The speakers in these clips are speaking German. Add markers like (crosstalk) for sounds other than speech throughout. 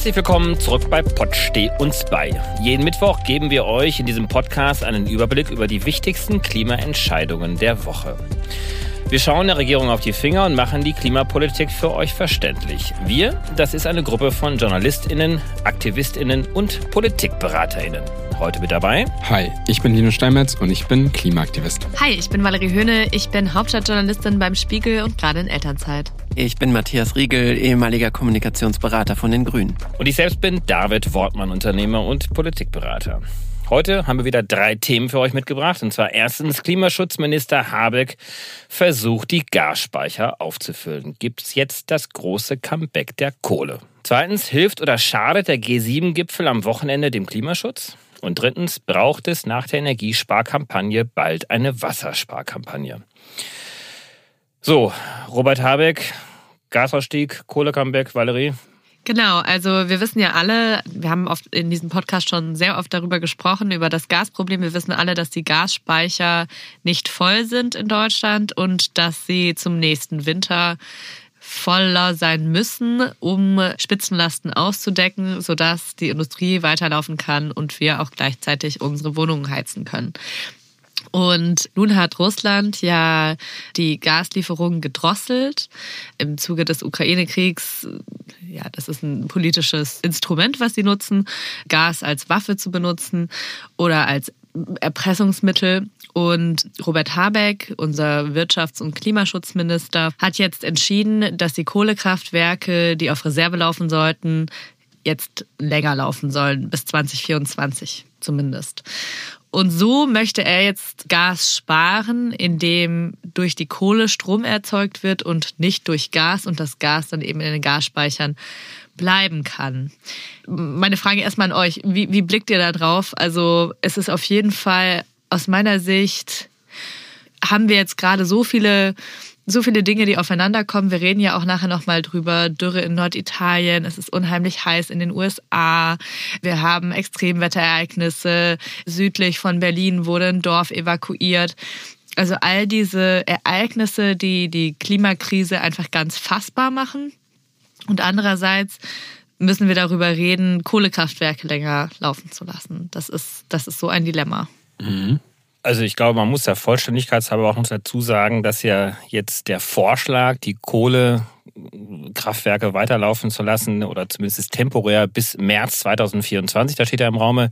Herzlich willkommen zurück bei Pott Steh uns bei. Jeden Mittwoch geben wir euch in diesem Podcast einen Überblick über die wichtigsten Klimaentscheidungen der Woche. Wir schauen der Regierung auf die Finger und machen die Klimapolitik für euch verständlich. Wir, das ist eine Gruppe von JournalistInnen, AktivistInnen und PolitikberaterInnen. Heute mit dabei. Hi, ich bin Lino Steinmetz und ich bin Klimaaktivist. Hi, ich bin Valerie Höhne, ich bin Hauptstadtjournalistin beim Spiegel und gerade in Elternzeit. Ich bin Matthias Riegel, ehemaliger Kommunikationsberater von den Grünen. Und ich selbst bin David Wortmann, Unternehmer und Politikberater. Heute haben wir wieder drei Themen für euch mitgebracht. Und zwar erstens, Klimaschutzminister Habeck versucht, die Gasspeicher aufzufüllen. Gibt es jetzt das große Comeback der Kohle? Zweitens, hilft oder schadet der G7-Gipfel am Wochenende dem Klimaschutz? Und drittens, braucht es nach der Energiesparkampagne bald eine Wassersparkampagne? So, Robert Habeck, Gasausstieg, Kohlecomeback, Valerie. Genau, also wir wissen ja alle, wir haben oft in diesem Podcast schon sehr oft darüber gesprochen, über das Gasproblem. Wir wissen alle, dass die Gasspeicher nicht voll sind in Deutschland und dass sie zum nächsten Winter voller sein müssen, um Spitzenlasten auszudecken, sodass die Industrie weiterlaufen kann und wir auch gleichzeitig unsere Wohnungen heizen können. Und nun hat Russland ja die Gaslieferungen gedrosselt im Zuge des Ukraine-Kriegs. Ja, das ist ein politisches Instrument, was sie nutzen, Gas als Waffe zu benutzen oder als Erpressungsmittel. Und Robert Habeck, unser Wirtschafts- und Klimaschutzminister, hat jetzt entschieden, dass die Kohlekraftwerke, die auf Reserve laufen sollten, jetzt länger laufen sollen, bis 2024 zumindest. Und so möchte er jetzt Gas sparen, indem durch die Kohle Strom erzeugt wird und nicht durch Gas und das Gas dann eben in den Gasspeichern bleiben kann. Meine Frage erstmal an euch, wie, wie blickt ihr da drauf? Also es ist auf jeden Fall aus meiner Sicht, haben wir jetzt gerade so viele so viele Dinge, die aufeinander kommen. Wir reden ja auch nachher nochmal drüber. Dürre in Norditalien, es ist unheimlich heiß in den USA. Wir haben Extremwetterereignisse. Südlich von Berlin wurde ein Dorf evakuiert. Also all diese Ereignisse, die die Klimakrise einfach ganz fassbar machen. Und andererseits müssen wir darüber reden, Kohlekraftwerke länger laufen zu lassen. Das ist, das ist so ein Dilemma. Mhm. Also ich glaube, man muss ja vollständigkeitshalber auch noch dazu sagen, dass ja jetzt der Vorschlag, die Kohlekraftwerke weiterlaufen zu lassen oder zumindest temporär bis März 2024, da steht ja im Raume,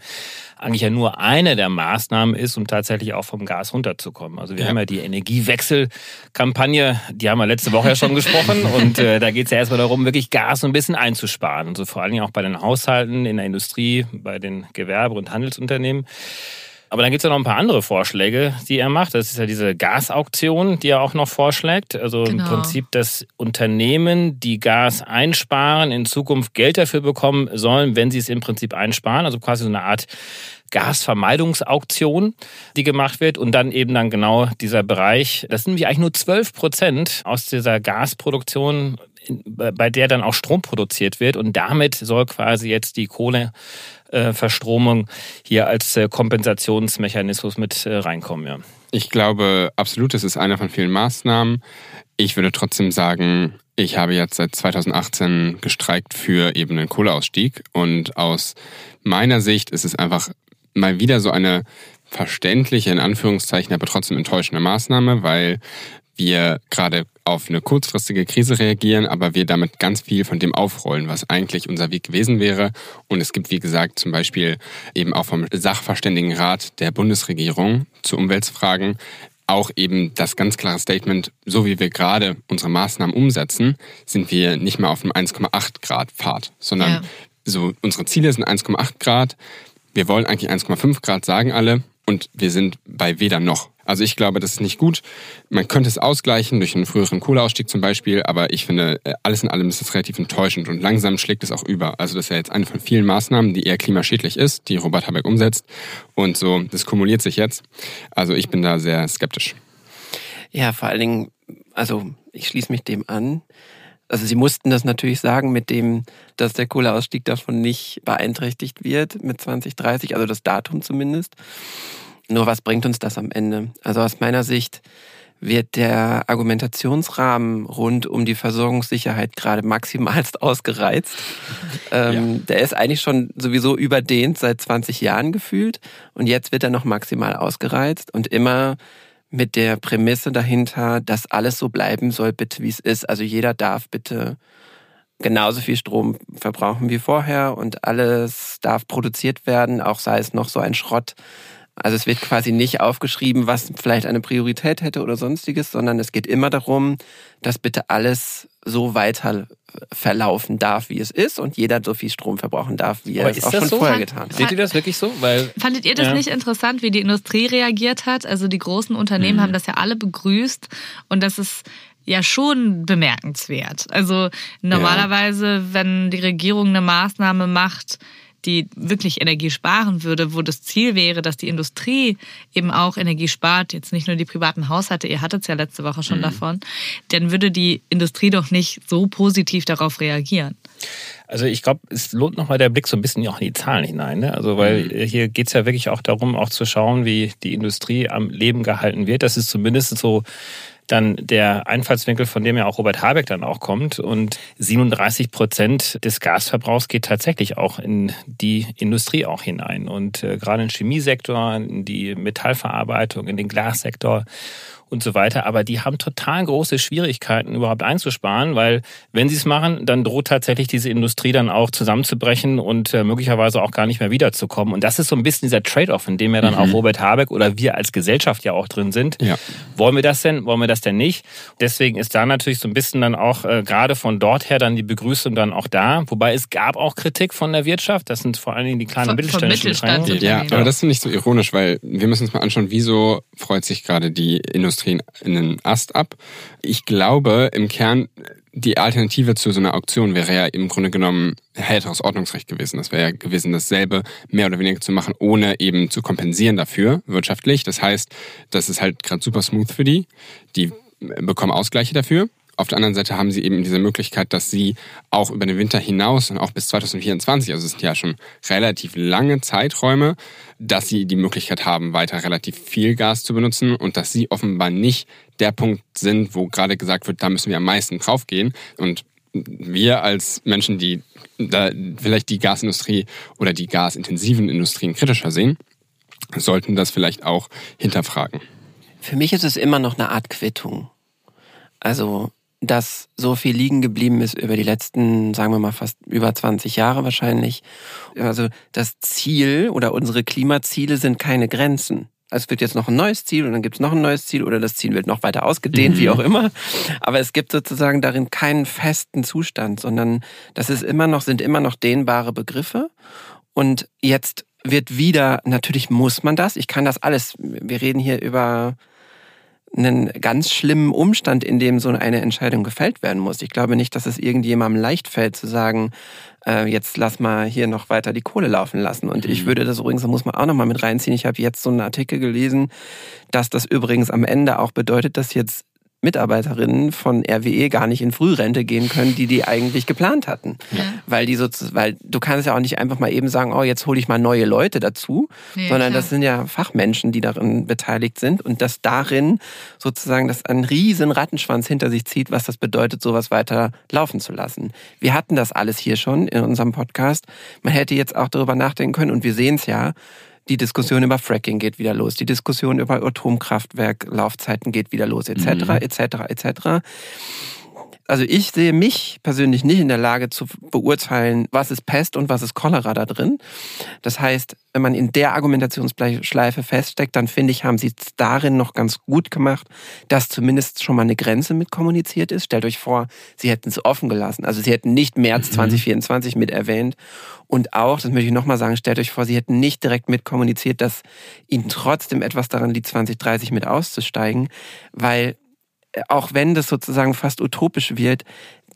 eigentlich ja nur eine der Maßnahmen ist, um tatsächlich auch vom Gas runterzukommen. Also wir ja. haben ja die Energiewechselkampagne, die haben wir letzte Woche ja schon gesprochen (laughs) und äh, da geht es ja erstmal darum, wirklich Gas ein bisschen einzusparen und so vor allen Dingen auch bei den Haushalten, in der Industrie, bei den Gewerbe- und Handelsunternehmen. Aber dann gibt es ja noch ein paar andere Vorschläge, die er macht. Das ist ja diese Gasauktion, die er auch noch vorschlägt. Also genau. im Prinzip, dass Unternehmen, die Gas einsparen, in Zukunft Geld dafür bekommen sollen, wenn sie es im Prinzip einsparen. Also quasi so eine Art Gasvermeidungsauktion, die gemacht wird und dann eben dann genau dieser Bereich, das sind nämlich eigentlich nur 12 Prozent aus dieser Gasproduktion bei der dann auch Strom produziert wird. Und damit soll quasi jetzt die Kohleverstromung hier als äh, Kompensationsmechanismus mit äh, reinkommen. Ja. Ich glaube absolut, das ist einer von vielen Maßnahmen. Ich würde trotzdem sagen, ich habe jetzt seit 2018 gestreikt für eben den Kohleausstieg. Und aus meiner Sicht ist es einfach mal wieder so eine verständliche, in Anführungszeichen, aber trotzdem enttäuschende Maßnahme, weil wir gerade auf eine kurzfristige Krise reagieren, aber wir damit ganz viel von dem aufrollen, was eigentlich unser Weg gewesen wäre. Und es gibt, wie gesagt, zum Beispiel eben auch vom Sachverständigenrat der Bundesregierung zu Umweltfragen auch eben das ganz klare Statement, so wie wir gerade unsere Maßnahmen umsetzen, sind wir nicht mehr auf einem 1,8 Grad Pfad, sondern ja. so unsere Ziele sind 1,8 Grad. Wir wollen eigentlich 1,5 Grad, sagen alle, und wir sind bei weder noch. Also ich glaube, das ist nicht gut. Man könnte es ausgleichen durch einen früheren Kohleausstieg zum Beispiel, aber ich finde, äh, alles in allem ist es relativ enttäuschend und langsam schlägt es auch über. Also das ist ja jetzt eine von vielen Maßnahmen, die eher klimaschädlich ist, die Robert Habeck umsetzt. Und so, das kumuliert sich jetzt. Also ich bin da sehr skeptisch. Ja, vor allen Dingen, also ich schließe mich dem an. Also sie mussten das natürlich sagen mit dem, dass der Kohleausstieg davon nicht beeinträchtigt wird mit 2030, also das Datum zumindest. Nur was bringt uns das am Ende? Also aus meiner Sicht wird der Argumentationsrahmen rund um die Versorgungssicherheit gerade maximalst (laughs) ausgereizt. Ähm, ja. Der ist eigentlich schon sowieso überdehnt seit 20 Jahren gefühlt und jetzt wird er noch maximal ausgereizt und immer mit der Prämisse dahinter, dass alles so bleiben soll, bitte wie es ist. Also jeder darf bitte genauso viel Strom verbrauchen wie vorher und alles darf produziert werden, auch sei es noch so ein Schrott, also es wird quasi nicht aufgeschrieben, was vielleicht eine Priorität hätte oder sonstiges, sondern es geht immer darum, dass bitte alles so weiter verlaufen darf, wie es ist und jeder so viel Strom verbrauchen darf, wie er es auch schon so? vorher getan hat. Seht ihr das wirklich so? Weil, Fandet ihr das ja. nicht interessant, wie die Industrie reagiert hat? Also die großen Unternehmen mhm. haben das ja alle begrüßt und das ist ja schon bemerkenswert. Also normalerweise, ja. wenn die Regierung eine Maßnahme macht, die wirklich Energie sparen würde, wo das Ziel wäre, dass die Industrie eben auch Energie spart, jetzt nicht nur die privaten Haushalte, ihr hattet es ja letzte Woche schon mhm. davon, dann würde die Industrie doch nicht so positiv darauf reagieren. Also ich glaube, es lohnt nochmal der Blick so ein bisschen auch in die Zahlen hinein. Ne? Also weil mhm. hier geht's ja wirklich auch darum, auch zu schauen, wie die Industrie am Leben gehalten wird. Das ist zumindest so dann der Einfallswinkel, von dem ja auch Robert Habeck dann auch kommt. Und 37 Prozent des Gasverbrauchs geht tatsächlich auch in die Industrie auch hinein. Und äh, gerade im Chemiesektor, in die Metallverarbeitung, in den Glassektor und so weiter. Aber die haben total große Schwierigkeiten, überhaupt einzusparen, weil wenn sie es machen, dann droht tatsächlich diese Industrie dann auch zusammenzubrechen und äh, möglicherweise auch gar nicht mehr wiederzukommen. Und das ist so ein bisschen dieser Trade-off, in dem ja dann mhm. auch Robert Habeck oder wir als Gesellschaft ja auch drin sind. Ja. Wollen wir das denn? Wollen wir das denn nicht? Deswegen ist da natürlich so ein bisschen dann auch äh, gerade von dort her dann die Begrüßung dann auch da. Wobei es gab auch Kritik von der Wirtschaft. Das sind vor allen Dingen die kleinen von, mittelständischen Mittelstand Ja, aber das finde ich so ironisch, weil wir müssen uns mal anschauen, wieso freut sich gerade die Industrie Industrie in den Ast ab. Ich glaube, im Kern, die Alternative zu so einer Auktion wäre ja im Grunde genommen härteres Ordnungsrecht gewesen. Das wäre ja gewesen, dasselbe mehr oder weniger zu machen, ohne eben zu kompensieren dafür wirtschaftlich. Das heißt, das ist halt gerade super smooth für die. Die bekommen Ausgleiche dafür. Auf der anderen Seite haben sie eben diese Möglichkeit, dass sie auch über den Winter hinaus und auch bis 2024, also es sind ja schon relativ lange Zeiträume, dass sie die Möglichkeit haben, weiter relativ viel Gas zu benutzen und dass sie offenbar nicht der Punkt sind, wo gerade gesagt wird, da müssen wir am meisten draufgehen. Und wir als Menschen, die vielleicht die Gasindustrie oder die gasintensiven Industrien kritischer sehen, sollten das vielleicht auch hinterfragen. Für mich ist es immer noch eine Art Quittung. Also dass so viel liegen geblieben ist über die letzten, sagen wir mal, fast über 20 Jahre wahrscheinlich. Also das Ziel oder unsere Klimaziele sind keine Grenzen. Es wird jetzt noch ein neues Ziel und dann gibt es noch ein neues Ziel oder das Ziel wird noch weiter ausgedehnt, mhm. wie auch immer. Aber es gibt sozusagen darin keinen festen Zustand, sondern das ist immer noch, sind immer noch dehnbare Begriffe. Und jetzt wird wieder, natürlich muss man das. Ich kann das alles. Wir reden hier über einen ganz schlimmen Umstand, in dem so eine Entscheidung gefällt werden muss. Ich glaube nicht, dass es irgendjemandem leicht fällt zu sagen, äh, jetzt lass mal hier noch weiter die Kohle laufen lassen. Und ich mhm. würde das übrigens, da muss man auch noch mal mit reinziehen. Ich habe jetzt so einen Artikel gelesen, dass das übrigens am Ende auch bedeutet, dass jetzt Mitarbeiterinnen von RWE gar nicht in Frührente gehen können, die die eigentlich geplant hatten. Ja. Weil die so, weil du kannst ja auch nicht einfach mal eben sagen, oh, jetzt hole ich mal neue Leute dazu, nee, sondern klar. das sind ja Fachmenschen, die darin beteiligt sind und dass darin sozusagen das einen riesen Rattenschwanz hinter sich zieht, was das bedeutet, sowas weiter laufen zu lassen. Wir hatten das alles hier schon in unserem Podcast. Man hätte jetzt auch darüber nachdenken können und wir sehen es ja, die Diskussion über Fracking geht wieder los. Die Diskussion über Atomkraftwerk-Laufzeiten geht wieder los, etc., etc., etc also ich sehe mich persönlich nicht in der Lage zu beurteilen, was ist Pest und was ist Cholera da drin. Das heißt, wenn man in der Argumentationsschleife feststeckt, dann finde ich, haben sie es darin noch ganz gut gemacht, dass zumindest schon mal eine Grenze mit kommuniziert ist. Stellt euch vor, sie hätten es offen gelassen. Also sie hätten nicht März 2024 mhm. mit erwähnt. Und auch, das möchte ich nochmal sagen, stellt euch vor, sie hätten nicht direkt mit kommuniziert, dass ihnen trotzdem etwas daran liegt, 2030 mit auszusteigen, weil auch wenn das sozusagen fast utopisch wird,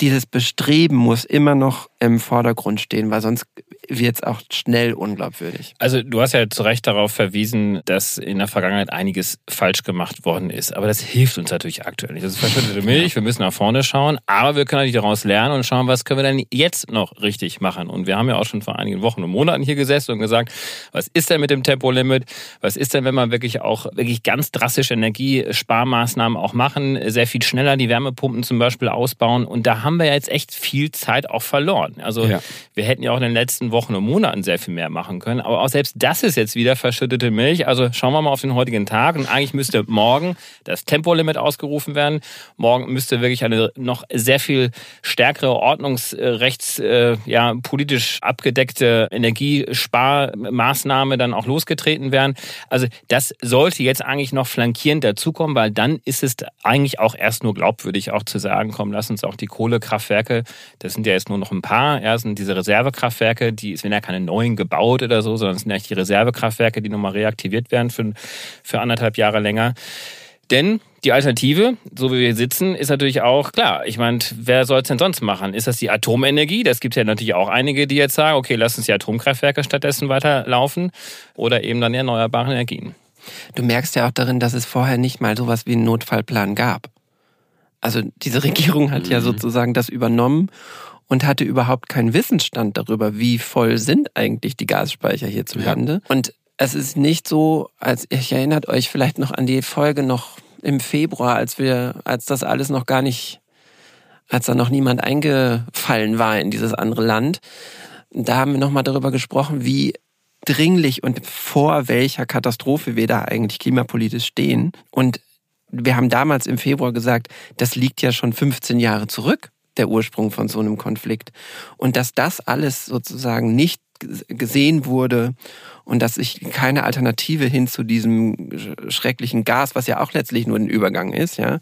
dieses Bestreben muss immer noch im Vordergrund stehen, weil sonst wird es auch schnell unglaubwürdig. Also du hast ja zu Recht darauf verwiesen, dass in der Vergangenheit einiges falsch gemacht worden ist. Aber das hilft uns natürlich aktuell nicht. Das ist verschüttete Milch, wir müssen nach vorne schauen, aber wir können natürlich daraus lernen und schauen, was können wir denn jetzt noch richtig machen. Und wir haben ja auch schon vor einigen Wochen und Monaten hier gesessen und gesagt, was ist denn mit dem Tempolimit? Was ist denn, wenn man wirklich auch wirklich ganz drastische Energiesparmaßnahmen auch machen, sehr viel schneller die Wärmepumpen zum Beispiel ausbauen? Und da haben wir jetzt echt viel Zeit auch verloren. Also ja. wir hätten ja auch in den letzten Wochen und Monaten sehr viel mehr machen können. Aber auch selbst das ist jetzt wieder verschüttete Milch. Also schauen wir mal auf den heutigen Tag. Und eigentlich müsste morgen das Tempolimit ausgerufen werden. Morgen müsste wirklich eine noch sehr viel stärkere ordnungsrechts, äh, ja, politisch abgedeckte Energiesparmaßnahme dann auch losgetreten werden. Also das sollte jetzt eigentlich noch flankierend dazukommen, weil dann ist es eigentlich auch erst nur glaubwürdig auch zu sagen, komm, lass uns auch die Kohlekraftwerke, das sind ja jetzt nur noch ein paar, ja, sind diese Reservekraftwerke, die es werden ja keine neuen gebaut oder so, sondern es sind eigentlich die Reservekraftwerke, die nochmal reaktiviert werden für, für anderthalb Jahre länger. Denn die Alternative, so wie wir sitzen, ist natürlich auch klar. Ich meine, wer soll es denn sonst machen? Ist das die Atomenergie? Das gibt ja natürlich auch einige, die jetzt sagen, okay, lass uns die Atomkraftwerke stattdessen weiterlaufen oder eben dann erneuerbare Energien. Du merkst ja auch darin, dass es vorher nicht mal sowas wie einen Notfallplan gab. Also diese Regierung hat mhm. ja sozusagen das übernommen und hatte überhaupt keinen Wissensstand darüber, wie voll sind eigentlich die Gasspeicher hierzulande. Ja. Und es ist nicht so, als ich erinnert euch vielleicht noch an die Folge noch im Februar, als wir, als das alles noch gar nicht, als da noch niemand eingefallen war in dieses andere Land. Da haben wir nochmal darüber gesprochen, wie dringlich und vor welcher Katastrophe wir da eigentlich klimapolitisch stehen. Und wir haben damals im Februar gesagt, das liegt ja schon 15 Jahre zurück der Ursprung von so einem Konflikt. Und dass das alles sozusagen nicht gesehen wurde und dass sich keine Alternative hin zu diesem schrecklichen Gas, was ja auch letztlich nur ein Übergang ist, ja,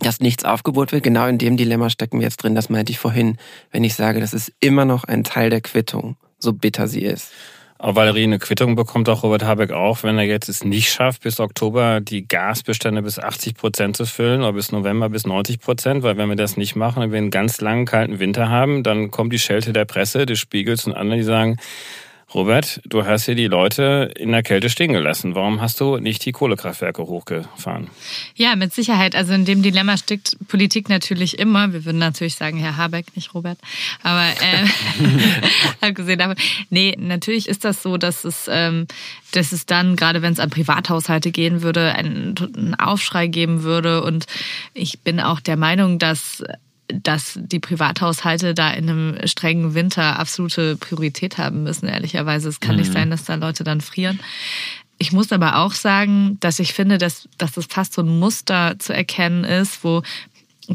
dass nichts aufgebohrt wird. Genau in dem Dilemma stecken wir jetzt drin. Das meinte ich vorhin, wenn ich sage, das ist immer noch ein Teil der Quittung, so bitter sie ist. Aber Valerie, eine Quittung bekommt auch Robert Habeck auch, wenn er jetzt es nicht schafft, bis Oktober die Gasbestände bis 80 Prozent zu füllen oder bis November bis 90 Prozent, weil wenn wir das nicht machen und wir einen ganz langen, kalten Winter haben, dann kommt die Schelte der Presse, des Spiegels und andere, die sagen, Robert, du hast hier die Leute in der Kälte stehen gelassen. Warum hast du nicht die Kohlekraftwerke hochgefahren? Ja, mit Sicherheit. Also in dem Dilemma steckt Politik natürlich immer. Wir würden natürlich sagen, Herr Habeck, nicht Robert. Aber äh, (laughs) abgesehen davon, nee, natürlich ist das so, dass es, ähm, dass es dann, gerade wenn es an Privathaushalte gehen würde, einen, einen Aufschrei geben würde. Und ich bin auch der Meinung, dass dass die Privathaushalte da in einem strengen Winter absolute Priorität haben müssen, ehrlicherweise. Es kann mhm. nicht sein, dass da Leute dann frieren. Ich muss aber auch sagen, dass ich finde, dass, dass das fast so ein Muster zu erkennen ist, wo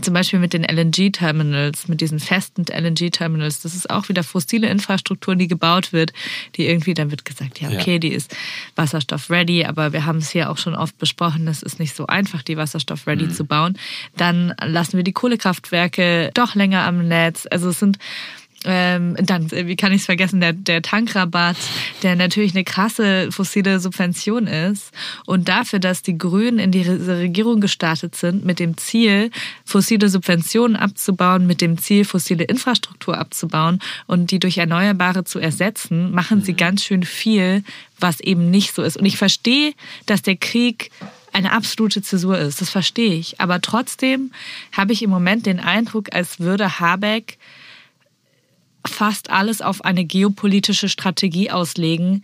zum Beispiel mit den LNG-Terminals, mit diesen festen LNG-Terminals, das ist auch wieder fossile Infrastruktur, die gebaut wird, die irgendwie, dann wird gesagt, ja, okay, ja. die ist wasserstoff-ready, aber wir haben es hier auch schon oft besprochen, das ist nicht so einfach, die wasserstoff-ready mhm. zu bauen. Dann lassen wir die Kohlekraftwerke doch länger am Netz. Also es sind ähm, dann, wie kann ich es vergessen, der, der Tankrabatt, der natürlich eine krasse fossile Subvention ist. Und dafür, dass die Grünen in diese Regierung gestartet sind, mit dem Ziel, fossile Subventionen abzubauen, mit dem Ziel, fossile Infrastruktur abzubauen und die durch Erneuerbare zu ersetzen, machen sie mhm. ganz schön viel, was eben nicht so ist. Und ich verstehe, dass der Krieg eine absolute Zäsur ist. Das verstehe ich. Aber trotzdem habe ich im Moment den Eindruck, als würde Habeck fast alles auf eine geopolitische Strategie auslegen,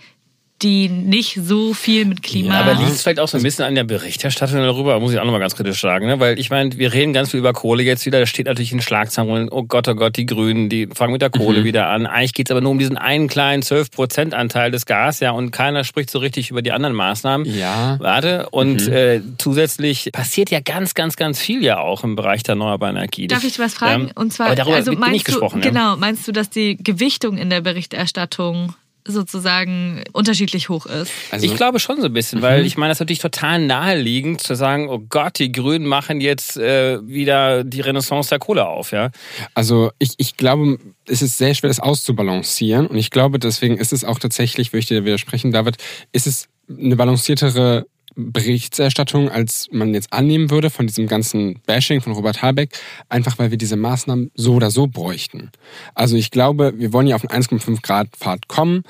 die nicht so viel mit Klima. Ja, aber liegt es vielleicht auch so ein bisschen an der Berichterstattung darüber, muss ich auch nochmal ganz kritisch sagen, ne? weil ich meine, wir reden ganz viel über Kohle jetzt wieder, da steht natürlich in Schlagzeilen, oh Gott, oh Gott, die Grünen, die fangen mit der Kohle mhm. wieder an. Eigentlich geht's aber nur um diesen einen kleinen 12% Anteil des Gas, ja, und keiner spricht so richtig über die anderen Maßnahmen. Ja. Warte, und mhm. äh, zusätzlich passiert ja ganz, ganz, ganz viel ja auch im Bereich der erneuerbaren Energie. Darf ich was fragen? Ja, und zwar, aber darüber also meinst nicht du, gesprochen. Genau, meinst du, dass die Gewichtung in der Berichterstattung sozusagen unterschiedlich hoch ist. Also, ich glaube schon so ein bisschen, weil mhm. ich meine, das ist natürlich total naheliegend zu sagen, oh Gott, die Grünen machen jetzt äh, wieder die Renaissance der Kohle auf, ja. Also ich, ich glaube, es ist sehr schwer, das auszubalancieren und ich glaube, deswegen ist es auch tatsächlich, würde ich dir widersprechen, David, ist es eine balanciertere Berichterstattung, als man jetzt annehmen würde von diesem ganzen Bashing von Robert Habeck, einfach weil wir diese Maßnahmen so oder so bräuchten. Also ich glaube, wir wollen ja auf einen 1,5 Grad Pfad kommen.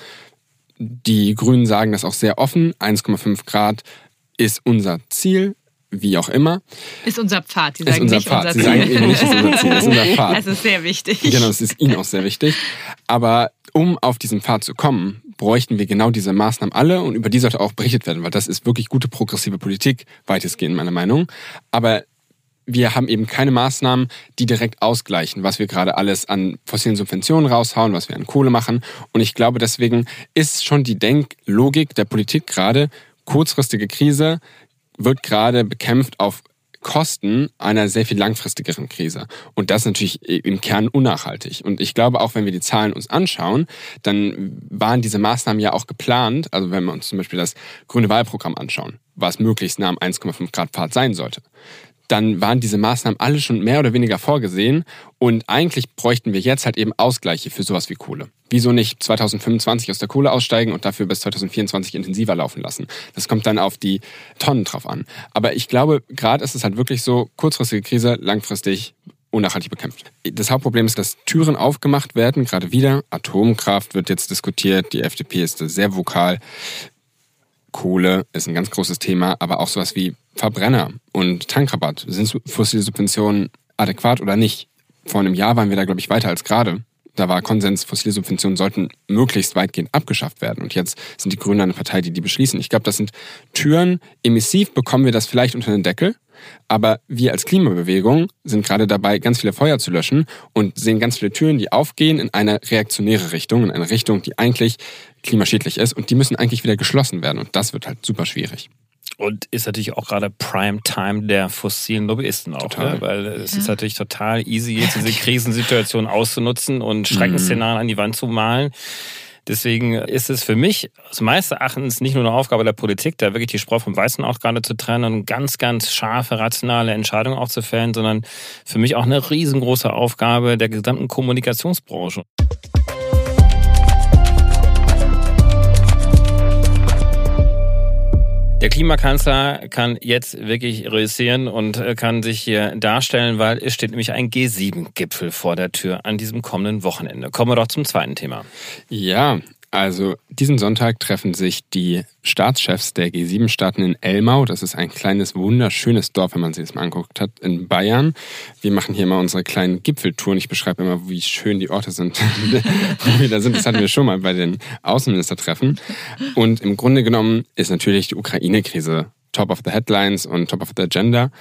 Die Grünen sagen das auch sehr offen. 1,5 Grad ist unser Ziel wie auch immer. Ist unser Pfad. Sie sagen nicht Pfad. unser Sie Ziel. sagen eben nicht, ist unser Ziel, ist unser Pfad. Das ist sehr wichtig. Genau, es ist Ihnen auch sehr wichtig. Aber um auf diesen Pfad zu kommen, bräuchten wir genau diese Maßnahmen alle und über die sollte auch berichtet werden, weil das ist wirklich gute progressive Politik, weitestgehend meiner Meinung. Aber wir haben eben keine Maßnahmen, die direkt ausgleichen, was wir gerade alles an fossilen Subventionen raushauen, was wir an Kohle machen. Und ich glaube, deswegen ist schon die Denklogik der Politik gerade, kurzfristige Krise wird gerade bekämpft auf Kosten einer sehr viel langfristigeren Krise. Und das ist natürlich im Kern unnachhaltig. Und ich glaube, auch wenn wir die Zahlen uns anschauen, dann waren diese Maßnahmen ja auch geplant. Also wenn wir uns zum Beispiel das grüne Wahlprogramm anschauen, was möglichst nah am 1,5 Grad Pfad sein sollte dann waren diese Maßnahmen alle schon mehr oder weniger vorgesehen und eigentlich bräuchten wir jetzt halt eben Ausgleiche für sowas wie Kohle. Wieso nicht 2025 aus der Kohle aussteigen und dafür bis 2024 intensiver laufen lassen? Das kommt dann auf die Tonnen drauf an. Aber ich glaube, gerade ist es halt wirklich so, kurzfristige Krise, langfristig unnachhaltig bekämpft. Das Hauptproblem ist, dass Türen aufgemacht werden, gerade wieder. Atomkraft wird jetzt diskutiert, die FDP ist sehr vokal. Kohle ist ein ganz großes Thema, aber auch sowas wie Verbrenner und Tankrabatt. Sind fossile Subventionen adäquat oder nicht? Vor einem Jahr waren wir da, glaube ich, weiter als gerade. Da war Konsens, fossile Subventionen sollten möglichst weitgehend abgeschafft werden. Und jetzt sind die Grünen eine Partei, die die beschließen. Ich glaube, das sind Türen. Emissiv bekommen wir das vielleicht unter den Deckel. Aber wir als Klimabewegung sind gerade dabei, ganz viele Feuer zu löschen und sehen ganz viele Türen, die aufgehen in eine reaktionäre Richtung, in eine Richtung, die eigentlich klimaschädlich ist. Und die müssen eigentlich wieder geschlossen werden. Und das wird halt super schwierig. Und ist natürlich auch gerade Prime Time der fossilen Lobbyisten auch, ne? weil es ist natürlich total easy, jetzt diese (laughs) Krisensituation auszunutzen und Schreckensszenarien an die Wand zu malen. Deswegen ist es für mich aus meines Erachtens nicht nur eine Aufgabe der Politik, da wirklich die Spreu vom Weißen auch gerade zu trennen und ganz, ganz scharfe, rationale Entscheidungen auch zu fällen, sondern für mich auch eine riesengroße Aufgabe der gesamten Kommunikationsbranche. Der Klimakanzler kann jetzt wirklich reüssieren und äh, kann sich hier darstellen, weil es steht nämlich ein G7-Gipfel vor der Tür an diesem kommenden Wochenende. Kommen wir doch zum zweiten Thema. Ja, also diesen Sonntag treffen sich die Staatschefs der G7-Staaten in Elmau. Das ist ein kleines, wunderschönes Dorf, wenn man sich das mal anguckt hat, in Bayern. Wir machen hier mal unsere kleinen Gipfeltouren. Ich beschreibe immer, wie schön die Orte sind, (laughs) wo wir da sind. Das hatten wir schon mal bei den Außenministertreffen. Und im Grunde genommen ist natürlich die Ukraine-Krise top of the headlines und top of the agenda.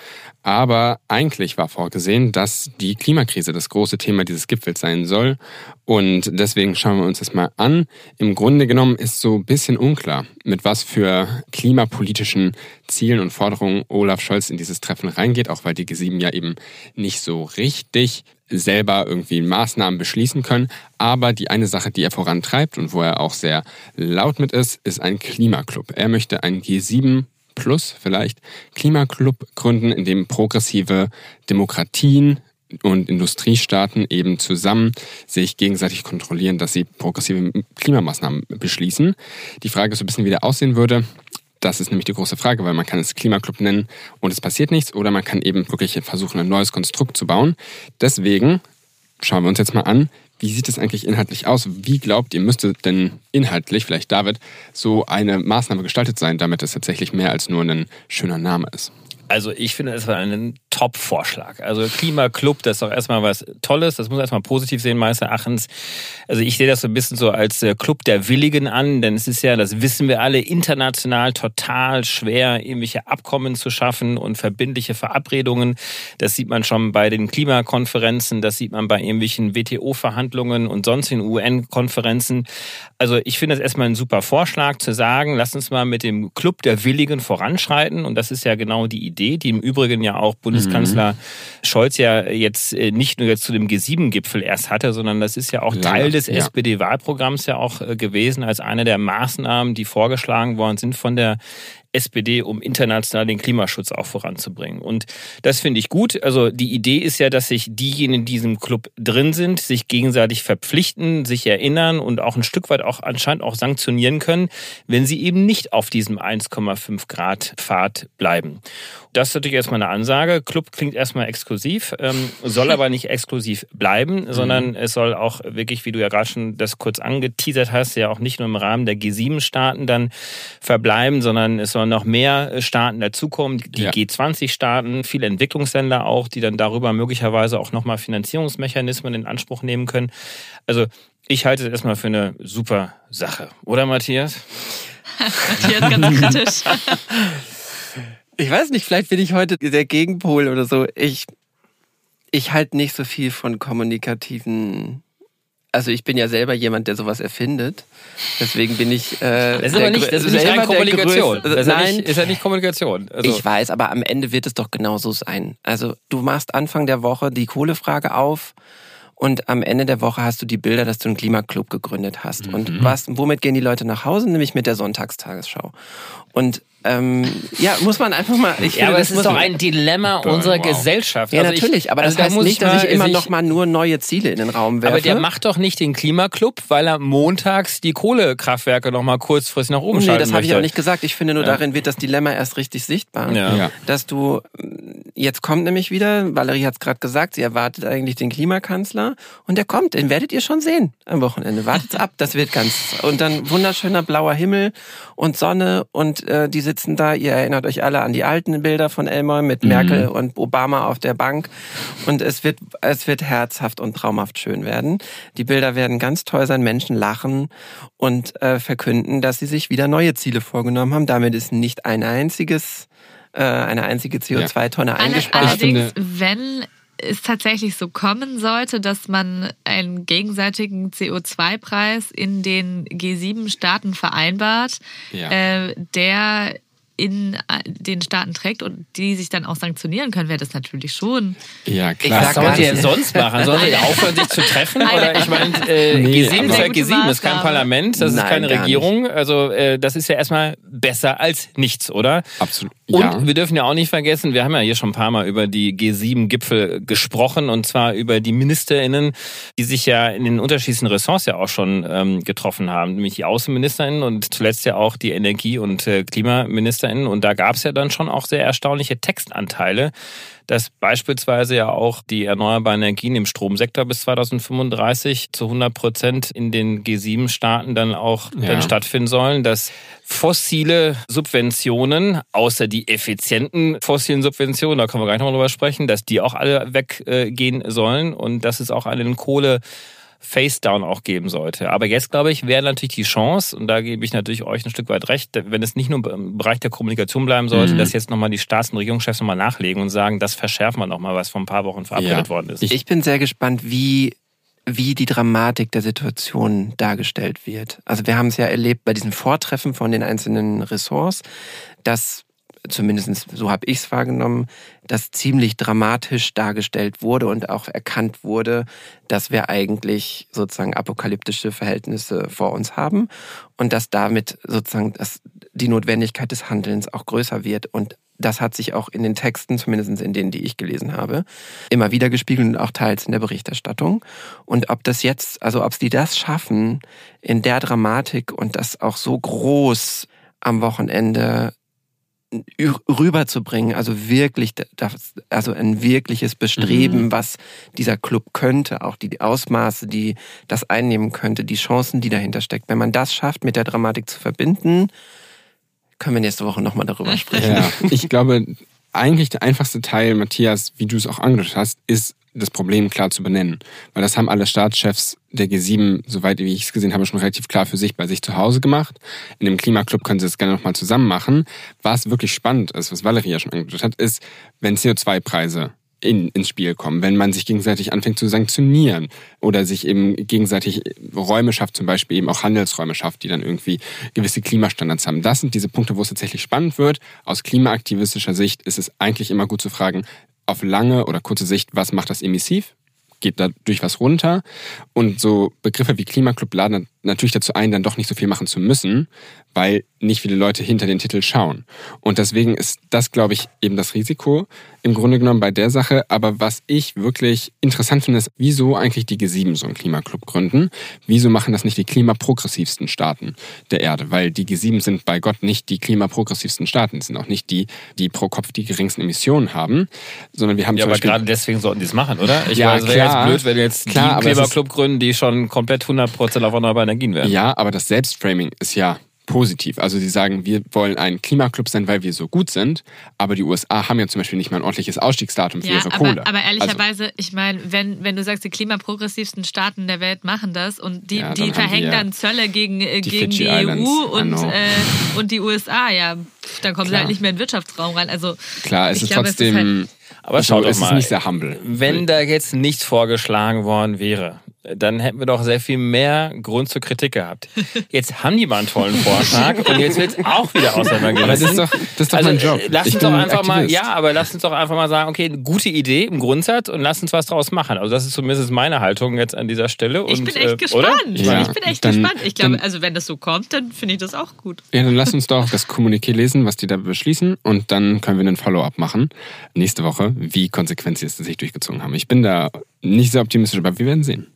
Aber eigentlich war vorgesehen, dass die Klimakrise das große Thema dieses Gipfels sein soll. Und deswegen schauen wir uns das mal an. Im Grunde genommen ist so ein bisschen unklar, mit was für klimapolitischen Zielen und Forderungen Olaf Scholz in dieses Treffen reingeht, auch weil die G7 ja eben nicht so richtig selber irgendwie Maßnahmen beschließen können. Aber die eine Sache, die er vorantreibt und wo er auch sehr laut mit ist, ist ein Klimaclub. Er möchte ein G7 Plus vielleicht Klimaclub gründen, in dem progressive Demokratien und Industriestaaten eben zusammen sich gegenseitig kontrollieren, dass sie progressive Klimamaßnahmen beschließen. Die Frage ist so ein bisschen, wie der aussehen würde. Das ist nämlich die große Frage, weil man kann es Klimaclub nennen und es passiert nichts oder man kann eben wirklich versuchen, ein neues Konstrukt zu bauen. Deswegen schauen wir uns jetzt mal an, wie sieht es eigentlich inhaltlich aus? Wie glaubt ihr, müsste denn inhaltlich, vielleicht David, so eine Maßnahme gestaltet sein, damit es tatsächlich mehr als nur ein schöner Name ist? Also ich finde, es war ein Top-Vorschlag. Also Klimaclub, das ist doch erstmal was Tolles. Das muss erstmal positiv sehen, meines Erachtens. Also ich sehe das so ein bisschen so als äh, Club der Willigen an, denn es ist ja, das wissen wir alle, international total schwer, irgendwelche Abkommen zu schaffen und verbindliche Verabredungen. Das sieht man schon bei den Klimakonferenzen, das sieht man bei irgendwelchen WTO-Verhandlungen und sonstigen UN-Konferenzen. Also ich finde es erstmal ein super Vorschlag zu sagen, lass uns mal mit dem Club der Willigen voranschreiten. Und das ist ja genau die Idee, die im Übrigen ja auch Bundeskanzler mhm. Scholz ja jetzt äh, nicht nur jetzt zu dem G7-Gipfel erst hatte, sondern das ist ja auch Teil des ja. SPD-Wahlprogramms ja auch äh, gewesen, als eine der Maßnahmen, die vorgeschlagen worden sind von der SPD, um international den Klimaschutz auch voranzubringen. Und das finde ich gut. Also die Idee ist ja, dass sich diejenigen in diesem Club drin sind, sich gegenseitig verpflichten, sich erinnern und auch ein Stück weit auch anscheinend auch sanktionieren können, wenn sie eben nicht auf diesem 1,5 Grad Pfad bleiben. Das ist natürlich erstmal eine Ansage. Club klingt erstmal exklusiv, ähm, soll aber nicht exklusiv bleiben, mhm. sondern es soll auch wirklich, wie du ja gerade schon das kurz angeteasert hast, ja auch nicht nur im Rahmen der G7-Staaten dann verbleiben, sondern es sollen noch mehr Staaten dazukommen, die ja. G20-Staaten, viele Entwicklungsländer auch, die dann darüber möglicherweise auch nochmal Finanzierungsmechanismen in Anspruch nehmen können. Also ich halte es erstmal für eine super Sache, oder Matthias? (laughs) Matthias ganz kritisch. (laughs) Ich weiß nicht, vielleicht bin ich heute der Gegenpol oder so. Ich, ich halte nicht so viel von kommunikativen. Also ich bin ja selber jemand, der sowas erfindet. Deswegen bin ich. Äh, das ist aber nicht, das ist nicht rein Kommunikation. Das ist Nein, nicht, ist ja nicht Kommunikation. Also ich weiß, aber am Ende wird es doch genauso sein. Also du machst Anfang der Woche die Kohlefrage auf und am Ende der Woche hast du die Bilder, dass du einen Klimaclub gegründet hast. Mhm. Und was, womit gehen die Leute nach Hause? Nämlich mit der Sonntagstagesschau. Und ähm, ja, muss man einfach mal. Ich ja, finde, aber es ist doch ein Dilemma unserer wow. Gesellschaft. Ja, also natürlich, ich, aber das also heißt nicht, dass ich immer sich, noch mal nur neue Ziele in den Raum werfe. Aber der macht doch nicht den Klimaclub, weil er montags die Kohlekraftwerke noch mal kurzfristig nach oben nee, schalten Nee, das habe ich auch nicht gesagt. Ich finde nur, ja. darin wird das Dilemma erst richtig sichtbar. Ja. Dass du, jetzt kommt nämlich wieder, Valerie hat es gerade gesagt, sie erwartet eigentlich den Klimakanzler und der kommt, den werdet ihr schon sehen am Wochenende. Wartet's ab, das wird ganz. Und dann wunderschöner blauer Himmel und Sonne und äh, die sitzen da. Ihr erinnert euch alle an die alten Bilder von Elmar mit mhm. Merkel und Obama auf der Bank. Und es wird, es wird herzhaft und traumhaft schön werden. Die Bilder werden ganz toll sein. Menschen lachen und äh, verkünden, dass sie sich wieder neue Ziele vorgenommen haben. Damit ist nicht ein einziges äh, eine einzige CO2-Tonne ja. eingespart. Allerdings, wenn es tatsächlich so kommen sollte, dass man einen gegenseitigen CO2-Preis in den G7-Staaten vereinbart, ja. äh, der in äh, den Staaten trägt und die sich dann auch sanktionieren können, wäre das natürlich schon. Ja, klar. Was sollt ihr sonst machen? Sollt ihr aufhören, sich zu treffen? Oder ich meine, äh, nee, G7 ist ja G7, das ist kein Parlament, das Nein, ist keine Regierung. Nicht. Also äh, das ist ja erstmal besser als nichts, oder? Absolut. Und ja. wir dürfen ja auch nicht vergessen, wir haben ja hier schon ein paar Mal über die G7-Gipfel gesprochen und zwar über die MinisterInnen, die sich ja in den unterschiedlichen Ressorts ja auch schon ähm, getroffen haben, nämlich die AußenministerInnen und zuletzt ja auch die Energie- und äh, Klimaministerin. 2014. Und da gab es ja dann schon auch sehr erstaunliche Textanteile, dass beispielsweise ja auch die erneuerbaren Energien im Stromsektor bis 2035 zu 100 Prozent in den G7-Staaten dann auch ja. dann stattfinden sollen, dass fossile Subventionen, außer die effizienten fossilen Subventionen, da können wir gleich nochmal drüber sprechen, dass die auch alle weggehen sollen und dass es auch einen Kohle Face-Down auch geben sollte. Aber jetzt, glaube ich, wäre natürlich die Chance, und da gebe ich natürlich euch ein Stück weit recht, wenn es nicht nur im Bereich der Kommunikation bleiben sollte, mhm. dass jetzt nochmal die Staats- und Regierungschefs nochmal nachlegen und sagen, das verschärfen wir nochmal, was vor ein paar Wochen verabredet ja. worden ist. Ich bin sehr gespannt, wie wie die Dramatik der Situation dargestellt wird. Also wir haben es ja erlebt bei diesen Vortreffen von den einzelnen Ressorts, dass zumindest so habe ich es wahrgenommen, dass ziemlich dramatisch dargestellt wurde und auch erkannt wurde, dass wir eigentlich sozusagen apokalyptische Verhältnisse vor uns haben und dass damit sozusagen das, die Notwendigkeit des Handelns auch größer wird. Und das hat sich auch in den Texten, zumindest in denen, die ich gelesen habe, immer wieder gespiegelt und auch teils in der Berichterstattung. Und ob das jetzt, also ob sie das schaffen, in der Dramatik und das auch so groß am Wochenende rüberzubringen, also wirklich, das, also ein wirkliches Bestreben, mhm. was dieser Club könnte, auch die Ausmaße, die das einnehmen könnte, die Chancen, die dahinter steckt. Wenn man das schafft, mit der Dramatik zu verbinden, können wir nächste Woche nochmal darüber (laughs) sprechen. Ja, ich glaube, eigentlich der einfachste Teil, Matthias, wie du es auch angedeutet hast, ist das Problem klar zu benennen. Weil das haben alle Staatschefs der G7, soweit wie ich es gesehen habe, schon relativ klar für sich bei sich zu Hause gemacht. In dem Klimaclub können sie das gerne nochmal zusammen machen. Was wirklich spannend ist, was Valerie ja schon angedeutet hat, ist, wenn CO2-Preise in, ins Spiel kommen, wenn man sich gegenseitig anfängt zu sanktionieren oder sich eben gegenseitig Räume schafft, zum Beispiel eben auch Handelsräume schafft, die dann irgendwie gewisse Klimastandards haben. Das sind diese Punkte, wo es tatsächlich spannend wird. Aus klimaaktivistischer Sicht ist es eigentlich immer gut zu fragen, auf lange oder kurze Sicht, was macht das emissiv? Geht da durch was runter? Und so Begriffe wie Klimaclub laden natürlich dazu ein, dann doch nicht so viel machen zu müssen, weil nicht viele Leute hinter den Titel schauen. Und deswegen ist das, glaube ich, eben das Risiko im Grunde genommen bei der Sache. Aber was ich wirklich interessant finde, ist, wieso eigentlich die G7 so einen Klimaclub gründen? Wieso machen das nicht die klimaprogressivsten Staaten der Erde? Weil die G7 sind bei Gott nicht die klimaprogressivsten Staaten, sind auch nicht die, die pro Kopf die geringsten Emissionen haben, sondern wir haben ja, aber Beispiel gerade deswegen sollten die es machen, oder? Ich Ja, meine, es wäre jetzt blöd, wenn wir jetzt Klar, die Klimaclub gründen, die schon komplett 100% auf erneuerbare Energien wären. Ja, aber das Selbstframing ist ja positiv. Also sie sagen, wir wollen ein Klimaclub sein, weil wir so gut sind, aber die USA haben ja zum Beispiel nicht mal ein ordentliches Ausstiegsdatum für Ja, ihre aber, Kohle. aber also, ehrlicherweise, ich meine, wenn, wenn du sagst, die klimaprogressivsten Staaten der Welt machen das und die, Ja, die verhängen die dann Zölle gegen, äh, die gegen die Islands, EU und, äh, und die USA, ja, dann kommen sie Klar. halt nicht mehr in den Wirtschaftsraum rein. Also klar, es ich ist glaube, es ist trotzdem, halt- Aber so, schau doch es mal. ist nicht sehr humble. Wenn da jetzt nichts vorgeschlagen worden wäre, dann hätten wir doch sehr viel mehr Grund zur Kritik gehabt. (laughs) Jetzt haben die mal einen tollen Vorschlag und jetzt wird es auch wieder auseinandergerissen. Das ist doch, das ist doch also, mein Job. äh, Lass Ich uns doch einfach mal, ja, aber lass uns doch einfach mal sagen, okay, eine gute Idee im Grundsatz und lass uns was draus machen. Also das ist zumindest meine Haltung jetzt an dieser Stelle. ich und, bin echt äh, gespannt. Oder? Ja, ich bin echt dann- gespannt. Ich glaube, dann- also wenn das so kommt, dann finde ich das auch gut. Ja, dann lass uns doch das Kommuniqué lesen, was die da beschließen und dann können wir einen Follow-up machen nächste Woche, wie konsequent sie es sich durchgezogen haben. Ich bin da nicht sehr optimistisch, aber wir werden sehen.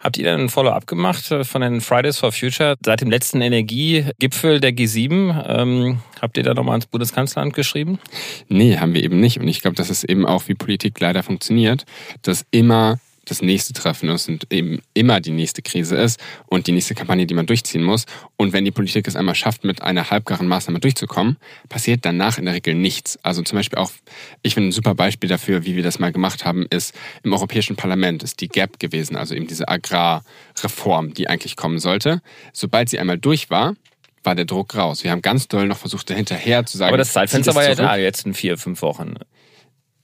Habt ihr dann ein Follow-up gemacht äh, von den Fridays for Future seit dem letzten Energiegipfel der G7? Ähm, habt ihr da nochmal ans Bundeskanzleramt geschrieben? Nee, haben wir eben nicht. Und ich glaube, das ist eben auch, wie Politik leider funktioniert, dass immer das nächste Treffen ist und eben immer die nächste Krise ist und die nächste Kampagne, die man durchziehen muss. Und wenn die Politik es einmal schafft, mit einer halbgaren Maßnahme durchzukommen, passiert danach in der Regel nichts. Also zum Beispiel auch, ich finde ein super Beispiel dafür, wie wir das mal gemacht haben, ist im Europäischen Parlament ist die GAP gewesen, also eben diese Agrarreform, die eigentlich kommen sollte. Sobald sie einmal durch war, war der Druck raus. Wir haben ganz doll noch versucht, dahinterher zu sagen, Aber das Zeitfenster war ja da, jetzt in vier, fünf Wochen.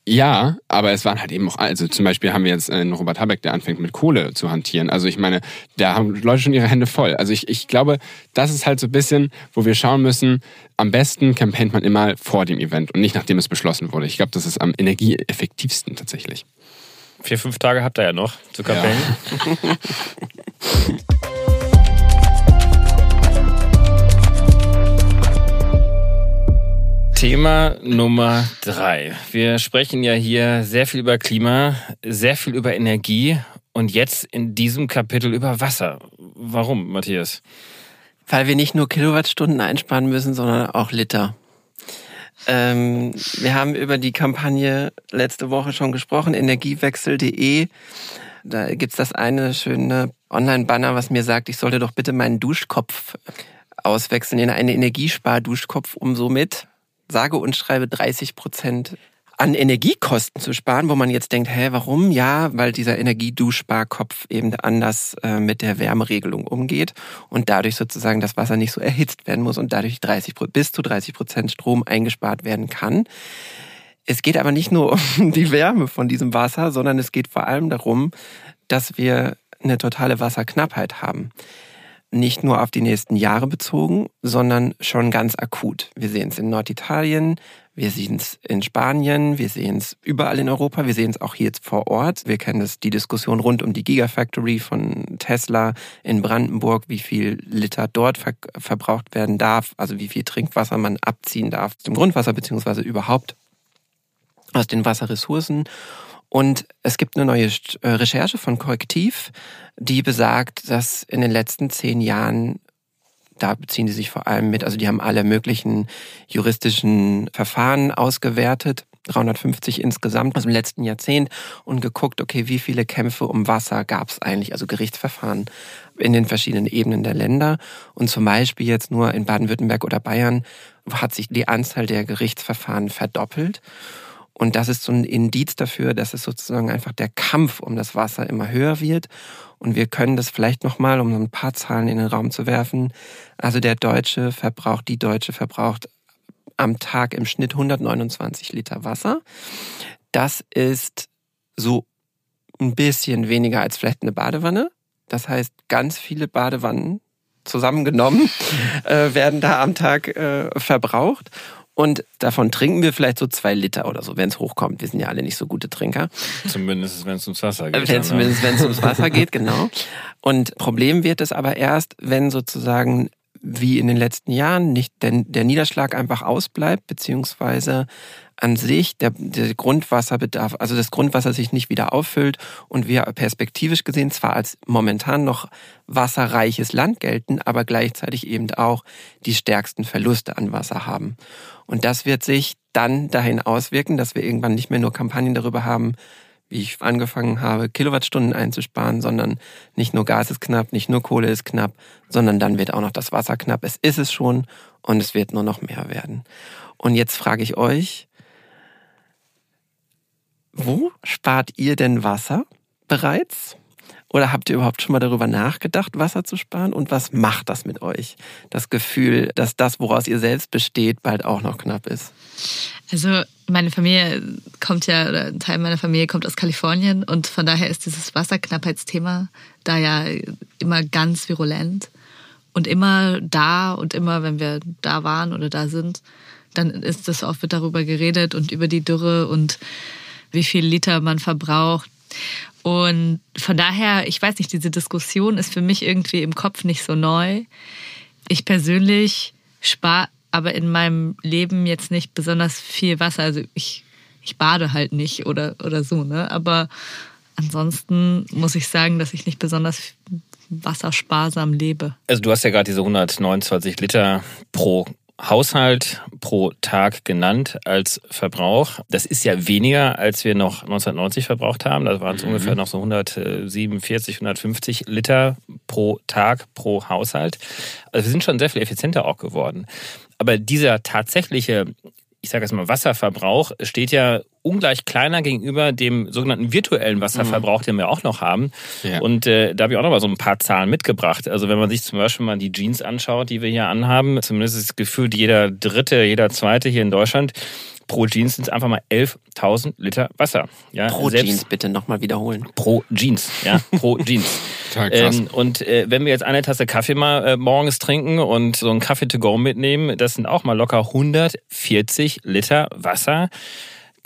Ja, aber es waren halt eben auch, also zum Beispiel haben wir jetzt einen Robert Habeck, der anfängt mit Kohle zu hantieren. Also ich meine, da haben Leute schon ihre Hände voll. Also ich, ich glaube, das ist halt so ein bisschen, wo wir schauen müssen, am besten campaignt man immer vor dem Event und nicht nachdem es beschlossen wurde. Ich glaube, das ist am energieeffektivsten tatsächlich. Vier, fünf Tage habt ihr ja noch zu Kampagnen. (laughs) Thema Nummer drei. Wir sprechen ja hier sehr viel über Klima, sehr viel über Energie und jetzt in diesem Kapitel über Wasser. Warum, Matthias? Weil wir nicht nur Kilowattstunden einsparen müssen, sondern auch Liter. Ähm, wir haben über die Kampagne letzte Woche schon gesprochen, energiewechsel.de. Da gibt's das eine schöne Online-Banner, was mir sagt, ich sollte doch bitte meinen Duschkopf auswechseln in einen Energiespar-Duschkopf, um somit, sage und schreibe, 30 Prozent an Energiekosten zu sparen, wo man jetzt denkt, hä, warum? Ja, weil dieser Energieduschsparkopf eben anders äh, mit der Wärmeregelung umgeht und dadurch sozusagen das Wasser nicht so erhitzt werden muss und dadurch 30, Pro- bis zu 30 Prozent Strom eingespart werden kann. Es geht aber nicht nur (laughs) um die Wärme von diesem Wasser, sondern es geht vor allem darum, dass wir eine totale Wasserknappheit haben. Nicht nur auf die nächsten Jahre bezogen, sondern schon ganz akut. Wir sehen es in Norditalien, wir sehen es in Spanien, wir sehen es überall in Europa, wir sehen es auch hier jetzt vor Ort. Wir kennen das, die Diskussion rund um die Gigafactory von Tesla in Brandenburg, wie viel Liter dort ver verbraucht werden darf, also wie viel Trinkwasser man abziehen darf dem Grundwasser, beziehungsweise überhaupt aus den Wasserressourcen. Und es gibt eine neue äh, Recherche von Korrektiv, die besagt, dass in den letzten zehn Jahren, da beziehen die sich vor allem mit, also die haben alle möglichen juristischen Verfahren ausgewertet, 350 insgesamt aus dem letzten Jahrzehnt und geguckt, okay, wie viele Kämpfe um Wasser gab es eigentlich, also Gerichtsverfahren in den verschiedenen Ebenen der Länder. Und zum Beispiel jetzt nur in Baden-Württemberg oder Bayern hat sich die Anzahl der Gerichtsverfahren verdoppelt. Und das ist so ein Indiz dafür, dass es sozusagen einfach der Kampf um das Wasser immer höher wird. Und wir können das vielleicht nochmal, um ein paar Zahlen in den Raum zu werfen. Also der Deutsche verbraucht, die Deutsche verbraucht am Tag im Schnitt 129 Liter Wasser. Das ist so ein bisschen weniger als vielleicht eine Badewanne. Das heißt, ganz viele Badewannen zusammengenommen (laughs) äh, werden da am Tag äh, verbraucht. Und davon trinken wir vielleicht so zwei Liter oder so, wenn es hochkommt. Wir sind ja alle nicht so gute Trinker. Zumindest wenn es ums Wasser geht. Wenn, zumindest wenn es ums Wasser geht, genau. Und Problem wird es aber erst, wenn sozusagen wie in den letzten Jahren nicht denn der Niederschlag einfach ausbleibt, beziehungsweise an sich der, der Grundwasserbedarf, also das Grundwasser sich nicht wieder auffüllt und wir perspektivisch gesehen zwar als momentan noch wasserreiches Land gelten, aber gleichzeitig eben auch die stärksten Verluste an Wasser haben. Und das wird sich dann dahin auswirken, dass wir irgendwann nicht mehr nur Kampagnen darüber haben, wie ich angefangen habe, Kilowattstunden einzusparen, sondern nicht nur Gas ist knapp, nicht nur Kohle ist knapp, sondern dann wird auch noch das Wasser knapp. Es ist es schon und es wird nur noch mehr werden. Und jetzt frage ich euch, wo spart ihr denn Wasser bereits? Oder habt ihr überhaupt schon mal darüber nachgedacht, Wasser zu sparen? Und was macht das mit euch? Das Gefühl, dass das, woraus ihr selbst besteht, bald auch noch knapp ist. Also meine Familie kommt ja, oder ein Teil meiner Familie kommt aus Kalifornien und von daher ist dieses Wasserknappheitsthema da ja immer ganz virulent und immer da und immer, wenn wir da waren oder da sind, dann ist das oft darüber geredet und über die Dürre und wie viel Liter man verbraucht. Und von daher, ich weiß nicht, diese Diskussion ist für mich irgendwie im Kopf nicht so neu. Ich persönlich spare aber in meinem Leben jetzt nicht besonders viel Wasser. Also ich, ich bade halt nicht oder, oder so, ne? Aber ansonsten muss ich sagen, dass ich nicht besonders wassersparsam lebe. Also du hast ja gerade diese 129 Liter pro Haushalt pro Tag genannt als Verbrauch. Das ist ja weniger, als wir noch 1990 verbraucht haben. Da waren es mhm. ungefähr noch so 147, 150 Liter pro Tag pro Haushalt. Also wir sind schon sehr viel effizienter auch geworden. Aber dieser tatsächliche ich sage jetzt mal, Wasserverbrauch steht ja ungleich kleiner gegenüber dem sogenannten virtuellen Wasserverbrauch, mhm. den wir auch noch haben. Ja. Und äh, da habe ich auch noch mal so ein paar Zahlen mitgebracht. Also wenn man sich zum Beispiel mal die Jeans anschaut, die wir hier anhaben, zumindest ist gefühlt jeder Dritte, jeder Zweite hier in Deutschland Pro Jeans sind es einfach mal 11.000 Liter Wasser. Ja, pro Jeans bitte nochmal wiederholen. Pro Jeans, ja, pro (laughs) Jeans. ähm, und äh, wenn wir jetzt eine Tasse Kaffee mal äh, morgens trinken und so einen Kaffee to go mitnehmen, das sind auch mal locker 140 Liter Wasser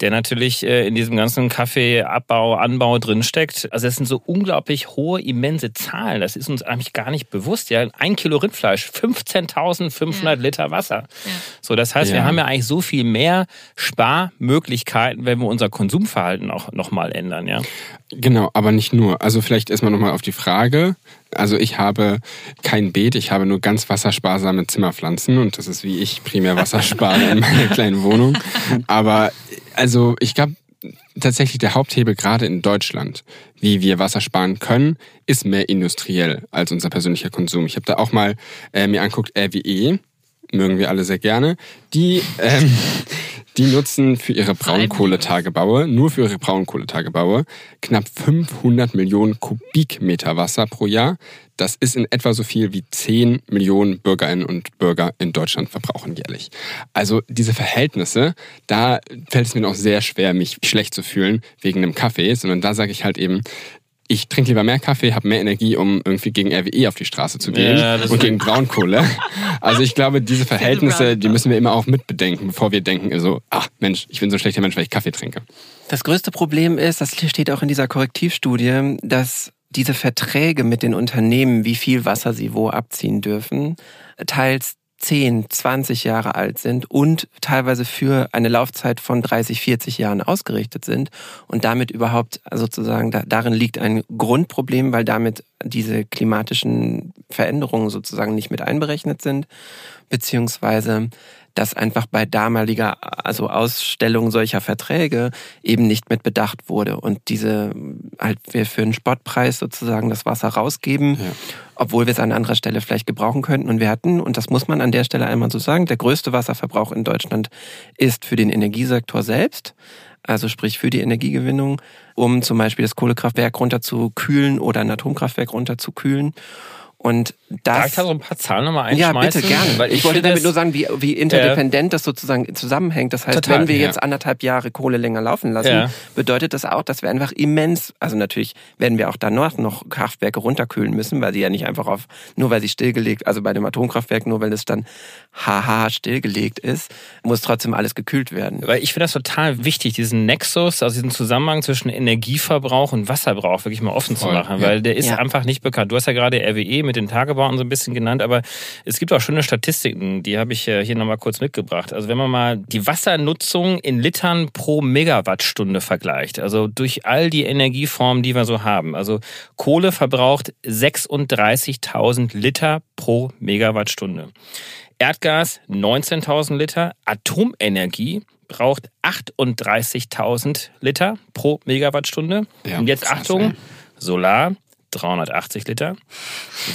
der natürlich äh, in diesem ganzen Kaffeeabbau, Anbau drinsteckt. Also es sind so unglaublich hohe, immense Zahlen. Das ist uns eigentlich gar nicht bewusst. Ja, ein Kilo Rindfleisch, 15.500 ja. Liter Wasser. Ja. So, das heißt, ja. wir haben ja eigentlich so viel mehr Sparmöglichkeiten, wenn wir unser Konsumverhalten auch nochmal ändern. Ja. Genau, aber nicht nur. Also vielleicht erstmal nochmal auf die Frage. Also ich habe kein Beet, ich habe nur ganz wassersparsame Zimmerpflanzen und das ist wie ich primär Wassersparen in meiner (laughs) kleinen Wohnung. Aber also ich glaube, tatsächlich der Haupthebel gerade in Deutschland, wie wir Wasser sparen können, ist mehr industriell als unser persönlicher Konsum. Ich habe da auch mal äh, mir anguckt, RWE, mögen wir alle sehr gerne, die ähm, (laughs) die nutzen für ihre Braunkohletagebaue, nur für ihre Braunkohletagebaue, knapp 500 Millionen Kubikmeter Wasser pro Jahr. Das ist in etwa so viel wie 10 Millionen Bürgerinnen und Bürger in Deutschland verbrauchen jährlich. Also diese Verhältnisse, da fällt es mir noch sehr schwer, mich schlecht zu fühlen wegen einem Kaffee, sondern da sage ich halt eben, ich trinke lieber mehr Kaffee, habe mehr Energie, um irgendwie gegen RWE auf die Straße zu gehen ja, und gegen Braunkohle. Also ich glaube, diese Verhältnisse, die müssen wir immer auch mitbedenken, bevor wir denken, also, ach Mensch, ich bin so ein schlechter Mensch, weil ich Kaffee trinke. Das größte Problem ist, das steht auch in dieser Korrektivstudie, dass diese Verträge mit den Unternehmen, wie viel Wasser sie wo abziehen dürfen, teils 10, 20 Jahre alt sind und teilweise für eine Laufzeit von 30, 40 Jahren ausgerichtet sind und damit überhaupt sozusagen darin liegt ein Grundproblem, weil damit diese klimatischen Veränderungen sozusagen nicht mit einberechnet sind, beziehungsweise dass einfach bei damaliger also Ausstellung solcher Verträge eben nicht mit bedacht wurde und diese halt wir für einen Spottpreis sozusagen das Wasser rausgeben, ja. obwohl wir es an anderer Stelle vielleicht gebrauchen könnten und wir hatten und das muss man an der Stelle einmal so sagen, der größte Wasserverbrauch in Deutschland ist für den Energiesektor selbst, also sprich für die Energiegewinnung, um zum Beispiel das Kohlekraftwerk runterzukühlen oder ein Atomkraftwerk runterzukühlen. Und das. Darf ich da so ein paar Zahlen nochmal ja, einschmeißen? bitte gerne. Weil ich, ich wollte damit nur sagen, wie, wie interdependent das sozusagen zusammenhängt. Das heißt, Total, wenn wir ja. jetzt anderthalb Jahre Kohle länger laufen lassen, Ja. bedeutet das auch, dass wir einfach immens, also natürlich werden wir auch danach noch Kraftwerke runterkühlen müssen, weil sie ja nicht einfach auf, nur weil sie stillgelegt, also bei dem Atomkraftwerk, nur weil es dann haha stillgelegt ist, muss trotzdem alles gekühlt werden. Weil ich finde das total wichtig, diesen Nexus, also diesen Zusammenhang zwischen Energieverbrauch und Wasserverbrauch wirklich mal offen zu Voll, machen, ja. weil der ist Ja. einfach nicht bekannt. Du hast ja gerade RWE mit den Tagebauten so ein bisschen genannt, aber es gibt auch schöne Statistiken, die habe ich äh, hier nochmal kurz mitgebracht. Also wenn man mal die Wassernutzung in Litern pro Megawattstunde vergleicht, also durch all die Energieformen, die wir so haben. Also Kohle verbraucht 36.000 Liter pro Megawattstunde. Erdgas 19.000 Liter, Atomenergie braucht 38.000 Liter pro Megawattstunde. Ja, Und jetzt Achtung. Solar 380 Liter,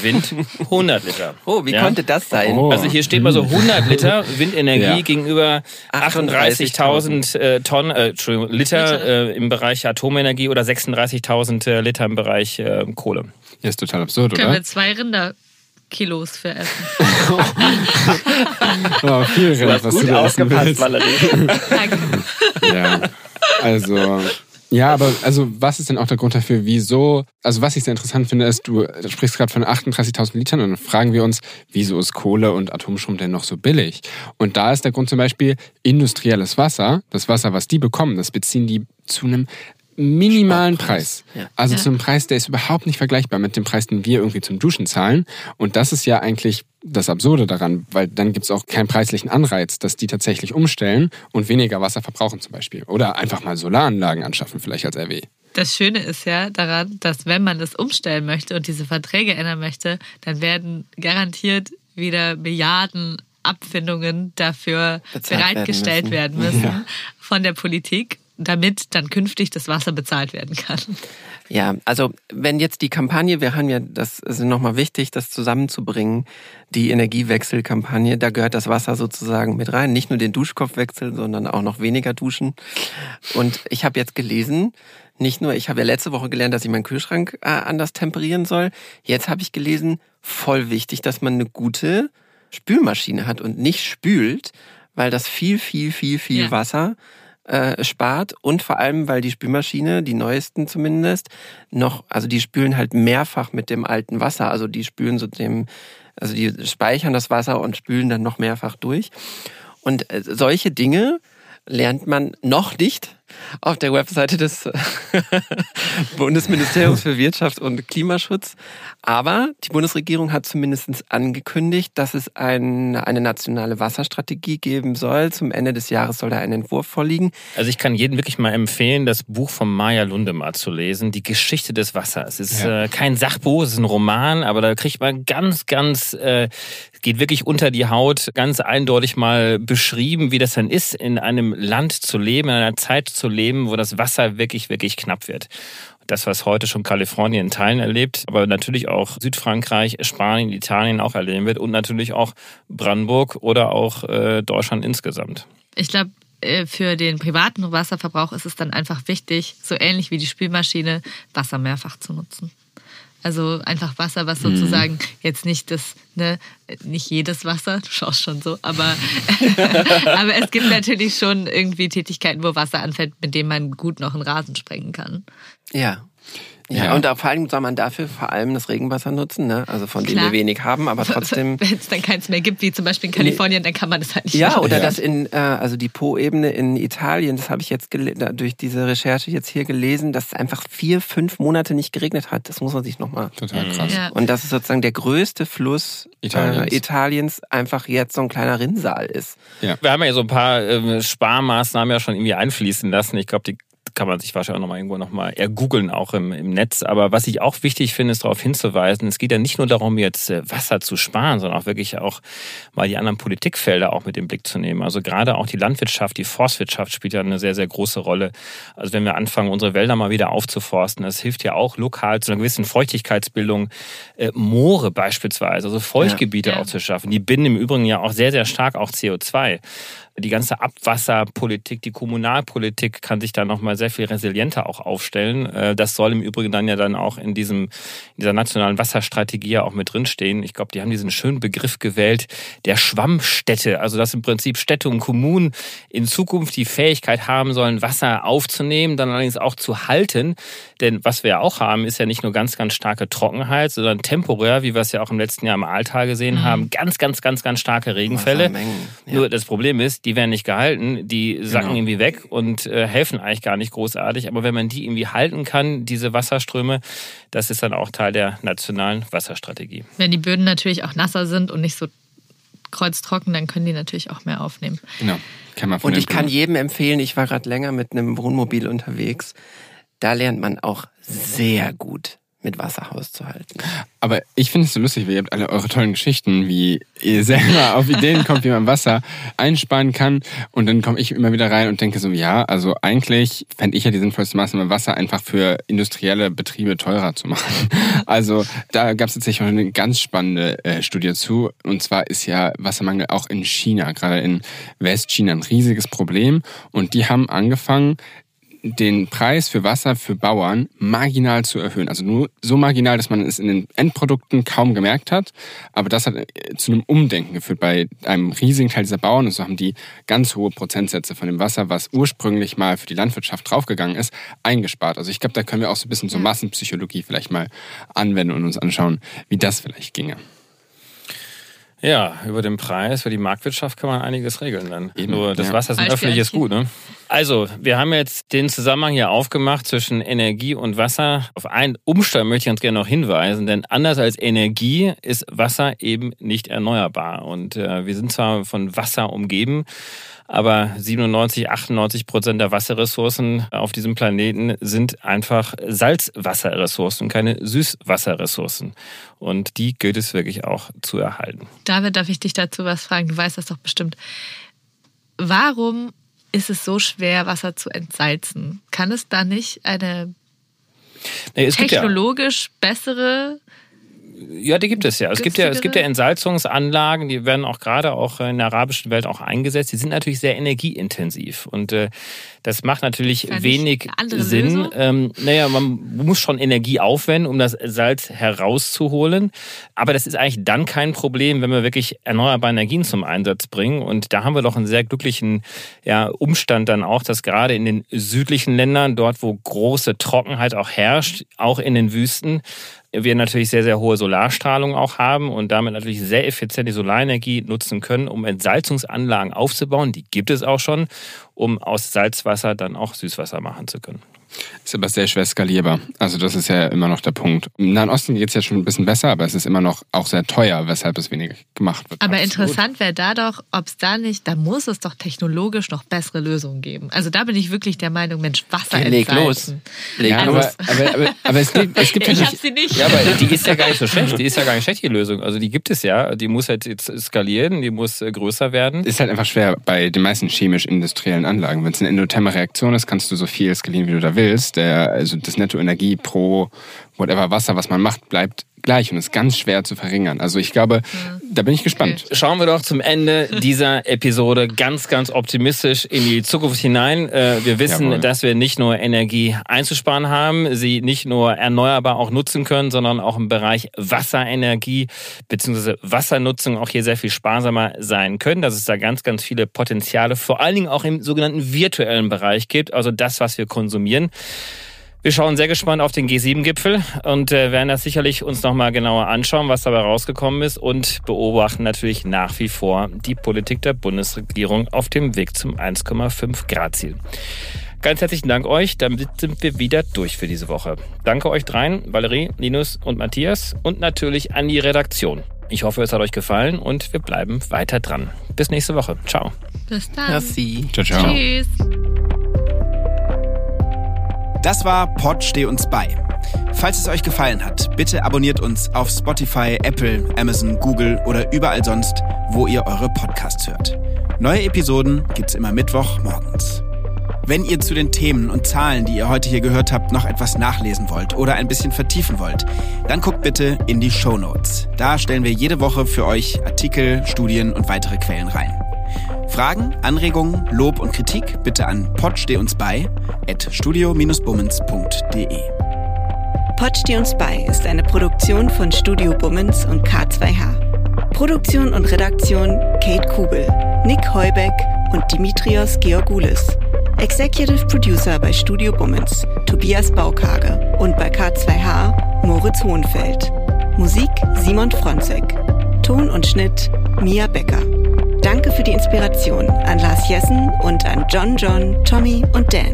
Wind 100 Liter. (laughs) Oh, wie Ja? konnte das sein? Oh. Also hier steht mal so 100 Liter Windenergie Ja. gegenüber 38.000 äh, Tonnen, äh, Entschuldigung, Liter, Liter. Äh, im Bereich Atomenergie oder 36.000 äh, Liter im Bereich äh, Kohle. Ja, ist total absurd, Können oder? wir zwei Rinderkilos für essen. (laughs) (laughs) Oh, viel Rind, was du da willst. Valerie. Danke. Ja, also. Ja, aber also was ist denn auch der Grund dafür, wieso, also was ich sehr interessant finde, ist, du sprichst gerade von 38.000 Litern und dann fragen wir uns, wieso ist Kohle und Atomstrom denn noch so billig? Und da ist der Grund zum Beispiel industrielles Wasser, das Wasser, was die bekommen, das beziehen die zu einem minimalen Preis. Ja. Also Ja. zum Preis, der ist überhaupt nicht vergleichbar mit dem Preis, den wir irgendwie zum Duschen zahlen. Und das ist ja eigentlich das Absurde daran, weil dann gibt es auch keinen preislichen Anreiz, dass die tatsächlich umstellen und weniger Wasser verbrauchen zum Beispiel. Oder einfach mal Solaranlagen anschaffen, vielleicht als RW. Das Schöne ist ja daran, dass wenn man das umstellen möchte und diese Verträge ändern möchte, dann werden garantiert wieder Milliarden Abfindungen dafür Bezahlt werden bereitgestellt müssen. werden müssen, von der Politik, damit dann künftig das Wasser bezahlt werden kann. Ja, also wenn jetzt die Kampagne, wir haben ja, das ist nochmal wichtig, das zusammenzubringen, die Energiewechselkampagne, da gehört das Wasser sozusagen mit rein. Nicht nur den Duschkopfwechsel, sondern auch noch weniger duschen. Und ich habe jetzt gelesen, nicht nur, ich habe ja letzte Woche gelernt, dass ich meinen Kühlschrank äh, anders temperieren soll. Jetzt habe ich gelesen, voll wichtig, dass man eine gute Spülmaschine hat und nicht spült, weil das viel, viel, viel, viel Ja. Wasser äh, spart und vor allem, weil die Spülmaschine, die neuesten zumindest, noch, also die spülen halt mehrfach mit dem alten Wasser. Also die spülen so dem, also die speichern das Wasser und spülen dann noch mehrfach durch. Und äh, solche Dinge lernt man noch nicht auf der Webseite des (laughs) Bundesministeriums für Wirtschaft und Klimaschutz. Aber die Bundesregierung hat zumindest angekündigt, dass es ein, eine nationale Wasserstrategie geben soll. Zum Ende des Jahres soll da ein Entwurf vorliegen. Also ich kann jedem wirklich mal empfehlen, das Buch von Maya Lundemar zu lesen, Die Geschichte des Wassers. Es ist Ja. äh, kein Sachbuch, es ist ein Roman, aber da kriegt man ganz, ganz, äh, geht wirklich unter die Haut, ganz eindeutig mal beschrieben, wie das dann ist, in einem Land zu leben, in einer Zeit zu leben, wo das Wasser wirklich, wirklich knapp wird. Das, was heute schon Kalifornien in Teilen erlebt, aber natürlich auch Südfrankreich, Spanien, Italien auch erleben wird und natürlich auch Brandenburg oder auch äh, Deutschland insgesamt. Ich glaube, äh, für den privaten Wasserverbrauch ist es dann einfach wichtig, so ähnlich wie die Spülmaschine, Wasser mehrfach zu nutzen. Also einfach Wasser, was sozusagen jetzt nicht das, ne, nicht jedes Wasser, du schaust schon so, aber, (laughs) aber es gibt natürlich schon irgendwie Tätigkeiten, wo Wasser anfällt, mit dem man gut noch einen Rasen sprengen kann. Ja. Ja, Ja. und da vor allem soll man dafür vor allem das Regenwasser nutzen, ne? also von dem Klar. wir wenig haben, aber (laughs) trotzdem. Wenn es dann keins mehr gibt, wie zum Beispiel in Kalifornien, dann kann man das halt nicht Ja, machen. oder Ja. das in, äh, also die Po-Ebene in Italien, das habe ich jetzt durch diese Recherche jetzt hier gelesen, dass es einfach vier, fünf Monate nicht geregnet hat. Das muss man sich nochmal. Total krass. Ja. Und dass es sozusagen der größte Fluss Italiens. Äh, Italiens einfach jetzt so ein kleiner Rinnsal ist. Wir haben ja so ein paar ähm, Sparmaßnahmen ja schon irgendwie einfließen lassen. Ich glaube, die kann man sich wahrscheinlich auch nochmal irgendwo nochmal ergoogeln, auch im, im Netz. Aber was ich auch wichtig finde, ist darauf hinzuweisen, es geht ja nicht nur darum, jetzt äh, Wasser zu sparen, sondern auch wirklich auch mal die anderen Politikfelder auch mit im Blick zu nehmen. Also gerade auch die Landwirtschaft, die Forstwirtschaft spielt ja eine sehr, sehr große Rolle. Also wenn wir anfangen, unsere Wälder mal wieder aufzuforsten, das hilft ja auch lokal zu einer gewissen Feuchtigkeitsbildung. Äh, Moore beispielsweise, also Feuchtgebiete Ja. auch zu schaffen. Die binden im Übrigen ja auch sehr, sehr stark auch CO2. Die ganze Abwasserpolitik, die Kommunalpolitik kann sich da nochmal sehr viel resilienter auch aufstellen. Äh, das soll im Übrigen dann ja dann auch in diesem, in dieser nationalen Wasserstrategie ja auch mit drinstehen. Ich glaube, die haben diesen schönen Begriff gewählt, der Schwammstädte. Also, dass im Prinzip Städte und Kommunen in Zukunft die Fähigkeit haben sollen, Wasser aufzunehmen, dann allerdings auch zu halten. Denn was wir ja auch haben, ist ja nicht nur ganz, ganz starke Trockenheit, sondern temporär, wie wir es ja auch im letzten Jahr im Altal gesehen mhm. haben, ganz, ganz, ganz, ganz starke Regenfälle. Ja. Nur das Problem ist, die werden nicht gehalten, die sacken genau. irgendwie weg und äh, helfen eigentlich gar nicht großartig. Aber wenn man die irgendwie halten kann, diese Wasserströme, das ist dann auch Teil der nationalen Wasserstrategie. Wenn die Böden natürlich auch nasser sind und nicht so kreuztrocken, dann können die natürlich auch mehr aufnehmen. Genau. Kann man und ich kann jedem empfehlen, ich war gerade länger mit einem Wohnmobil unterwegs. Da lernt man auch sehr gut mit Wasser hauszuhalten. Aber ich finde es so lustig, weil ihr habt alle eure tollen Geschichten, wie ihr selber auf Ideen kommt, wie man Wasser einsparen kann. Und dann komme ich immer wieder rein und denke so, ja, also eigentlich fände ich ja die sinnvollste Maßnahme, Wasser einfach für industrielle Betriebe teurer zu machen. Also da gab es tatsächlich eine ganz spannende äh, Studie zu. Und zwar ist ja Wassermangel auch in China, gerade in Westchina, ein riesiges Problem. Und die haben angefangen, den Preis für Wasser für Bauern marginal zu erhöhen. Also nur so marginal, dass man es in den Endprodukten kaum gemerkt hat. Aber das hat äh, zu einem Umdenken geführt bei einem riesigen Teil dieser Bauern. Und so haben die ganz hohe Prozentsätze von dem Wasser, was ursprünglich mal für die Landwirtschaft draufgegangen ist, eingespart. Also ich glaube, da können wir auch so ein bisschen so Massenpsychologie vielleicht mal anwenden und uns anschauen, wie das vielleicht ginge. Ja, über den Preis, für die Marktwirtschaft kann man einiges regeln dann. Eben, Nur das ja. Wasser ist ein öffentliches Gut, ne? Also, wir haben jetzt den Zusammenhang hier aufgemacht zwischen Energie und Wasser. Auf einen Umstand möchte ich uns gerne noch hinweisen, denn anders als Energie ist Wasser eben nicht erneuerbar. Und äh, wir sind zwar von Wasser umgeben, aber 97, 98 Prozent der Wasserressourcen auf diesem Planeten sind einfach Salzwasserressourcen, keine Süßwasserressourcen. Und die gilt es wirklich auch zu erhalten. David, darf ich dich dazu was fragen? Du weißt das doch bestimmt. Warum ist es so schwer, Wasser zu entsalzen? Kann es da nicht eine technologisch ja bessere ja, die gibt es ja. Es gibt ja, es gibt ja Entsalzungsanlagen, die werden auch gerade auch in der arabischen Welt auch eingesetzt. Die sind natürlich sehr energieintensiv und äh, das macht natürlich das wenig Sinn. Ähm, naja, man muss schon Energie aufwenden, um das Salz herauszuholen. Aber das ist eigentlich dann kein Problem, wenn wir wirklich erneuerbare Energien zum Einsatz bringen. Und da haben wir doch einen sehr glücklichen ja, Umstand dann auch, dass gerade in den südlichen Ländern, dort wo große Trockenheit auch herrscht, auch in den Wüsten, wir natürlich sehr, sehr hohe Solarstrahlung auch haben und damit natürlich sehr effizient die Solarenergie nutzen können, um Entsalzungsanlagen aufzubauen. Die gibt es auch schon, um aus Salzwasser dann auch Süßwasser machen zu können. Ist aber sehr schwer skalierbar. Also das ist ja immer noch der Punkt. Im Nahen Osten geht es ja schon ein bisschen besser, aber es ist immer noch auch sehr teuer, weshalb es weniger gemacht wird. Aber Absolut. interessant wäre da doch, ob es da nicht, da muss es doch technologisch noch bessere Lösungen geben. Also da bin ich wirklich der Meinung, Mensch, Wasser ja, leg los. Leg ja, aber, aber, aber, aber, es gibt, es gibt (laughs) ich ja, nicht, sie nicht. Ja, aber die ist ja gar nicht so schlecht. Die ist ja gar nicht schlecht, die Lösung. Also die gibt es ja. Die muss halt jetzt skalieren, die muss äh, größer werden. Ist halt einfach schwer bei den meisten chemisch-industriellen Anlagen. Wenn es eine Endotherme-Reaktion ist, kannst du so viel skalieren, wie du da willst der, also das Nettoenergie pro whatever Wasser, was man macht, bleibt gleich und ist ganz schwer zu verringern. Also ich glaube, ja. da bin ich gespannt. Okay. Schauen wir doch zum Ende dieser Episode ganz, ganz optimistisch in die Zukunft hinein. Äh, wir wissen, Jawohl. dass wir nicht nur Energie einzusparen haben, sie nicht nur erneuerbar auch nutzen können, sondern auch im Bereich Wasserenergie bzw. Wassernutzung auch hier sehr viel sparsamer sein können, dass es da ganz, ganz viele Potenziale, vor allen Dingen auch im sogenannten virtuellen Bereich gibt, also das, was wir konsumieren. Wir schauen sehr gespannt auf den G7-Gipfel und äh, werden das sicherlich uns nochmal genauer anschauen, was dabei rausgekommen ist und beobachten natürlich nach wie vor die Politik der Bundesregierung auf dem Weg zum 1,5 Grad Ziel. Ganz herzlichen Dank euch. Damit sind wir wieder durch für diese Woche. Danke euch dreien, Valerie, Linus und Matthias und natürlich an die Redaktion. Ich hoffe, es hat euch gefallen und wir bleiben weiter dran. Bis nächste Woche. Ciao. Bis dann. Merci. Ciao, ciao. Tschüss. Das war Pod Steh uns bei. Falls es euch gefallen hat, bitte abonniert uns auf Spotify, Apple, Amazon, Google oder überall sonst, wo ihr eure Podcasts hört. Neue Episoden gibt's immer Mittwoch morgens. Wenn ihr zu den Themen und Zahlen, die ihr heute hier gehört habt, noch etwas nachlesen wollt oder ein bisschen vertiefen wollt, dann guckt bitte in die Show Notes. Da stellen wir jede Woche für euch Artikel, Studien und weitere Quellen rein. Fragen, Anregungen, Lob und Kritik bitte an potsteh uns bei at studio-bummens.de. Pod steh uns bei ist eine Produktion von Studio Bummens und K2H. Produktion und Redaktion Kate Kubel, Nick Heubeck und Dimitrios Georgoulis. Executive Producer bei Studio Bummens, Tobias Baukage und bei K2H, Moritz Hohenfeld. Musik Simon Fronzek. Ton und Schnitt Mia Becker. Danke für die Inspiration an Lars Jessen und an John John, Tommy und Dan.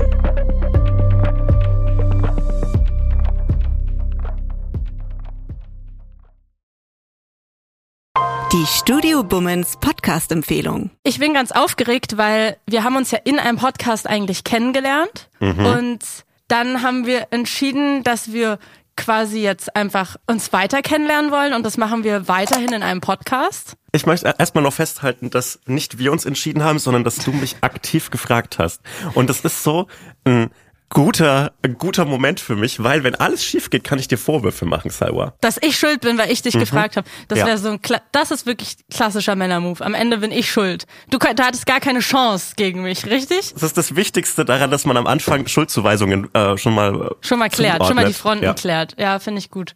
Die Studio Bummens Podcast-Empfehlung. Ich bin ganz aufgeregt, weil wir haben uns ja in einem Podcast eigentlich kennengelernt und dann haben wir entschieden, dass wir quasi jetzt einfach uns weiter kennenlernen wollen und das machen wir weiterhin in einem Podcast. Ich möchte erstmal noch festhalten, dass nicht wir uns entschieden haben, sondern dass du mich aktiv gefragt hast. Und das ist so ein guter, ein guter Moment für mich, weil wenn alles schief geht, kann ich dir Vorwürfe machen, Salwa. Dass ich schuld bin, weil ich dich gefragt habe. Das Ja. wäre so ein Kla das ist wirklich klassischer Männermove. Am Ende bin ich schuld. Du, du hattest gar keine Chance gegen mich, richtig? Das ist das Wichtigste daran, dass man am Anfang Schuldzuweisungen äh, schon mal äh, Schon mal klärt, schon mal die zuordnet. Fronten Ja. klärt. Ja, finde ich gut.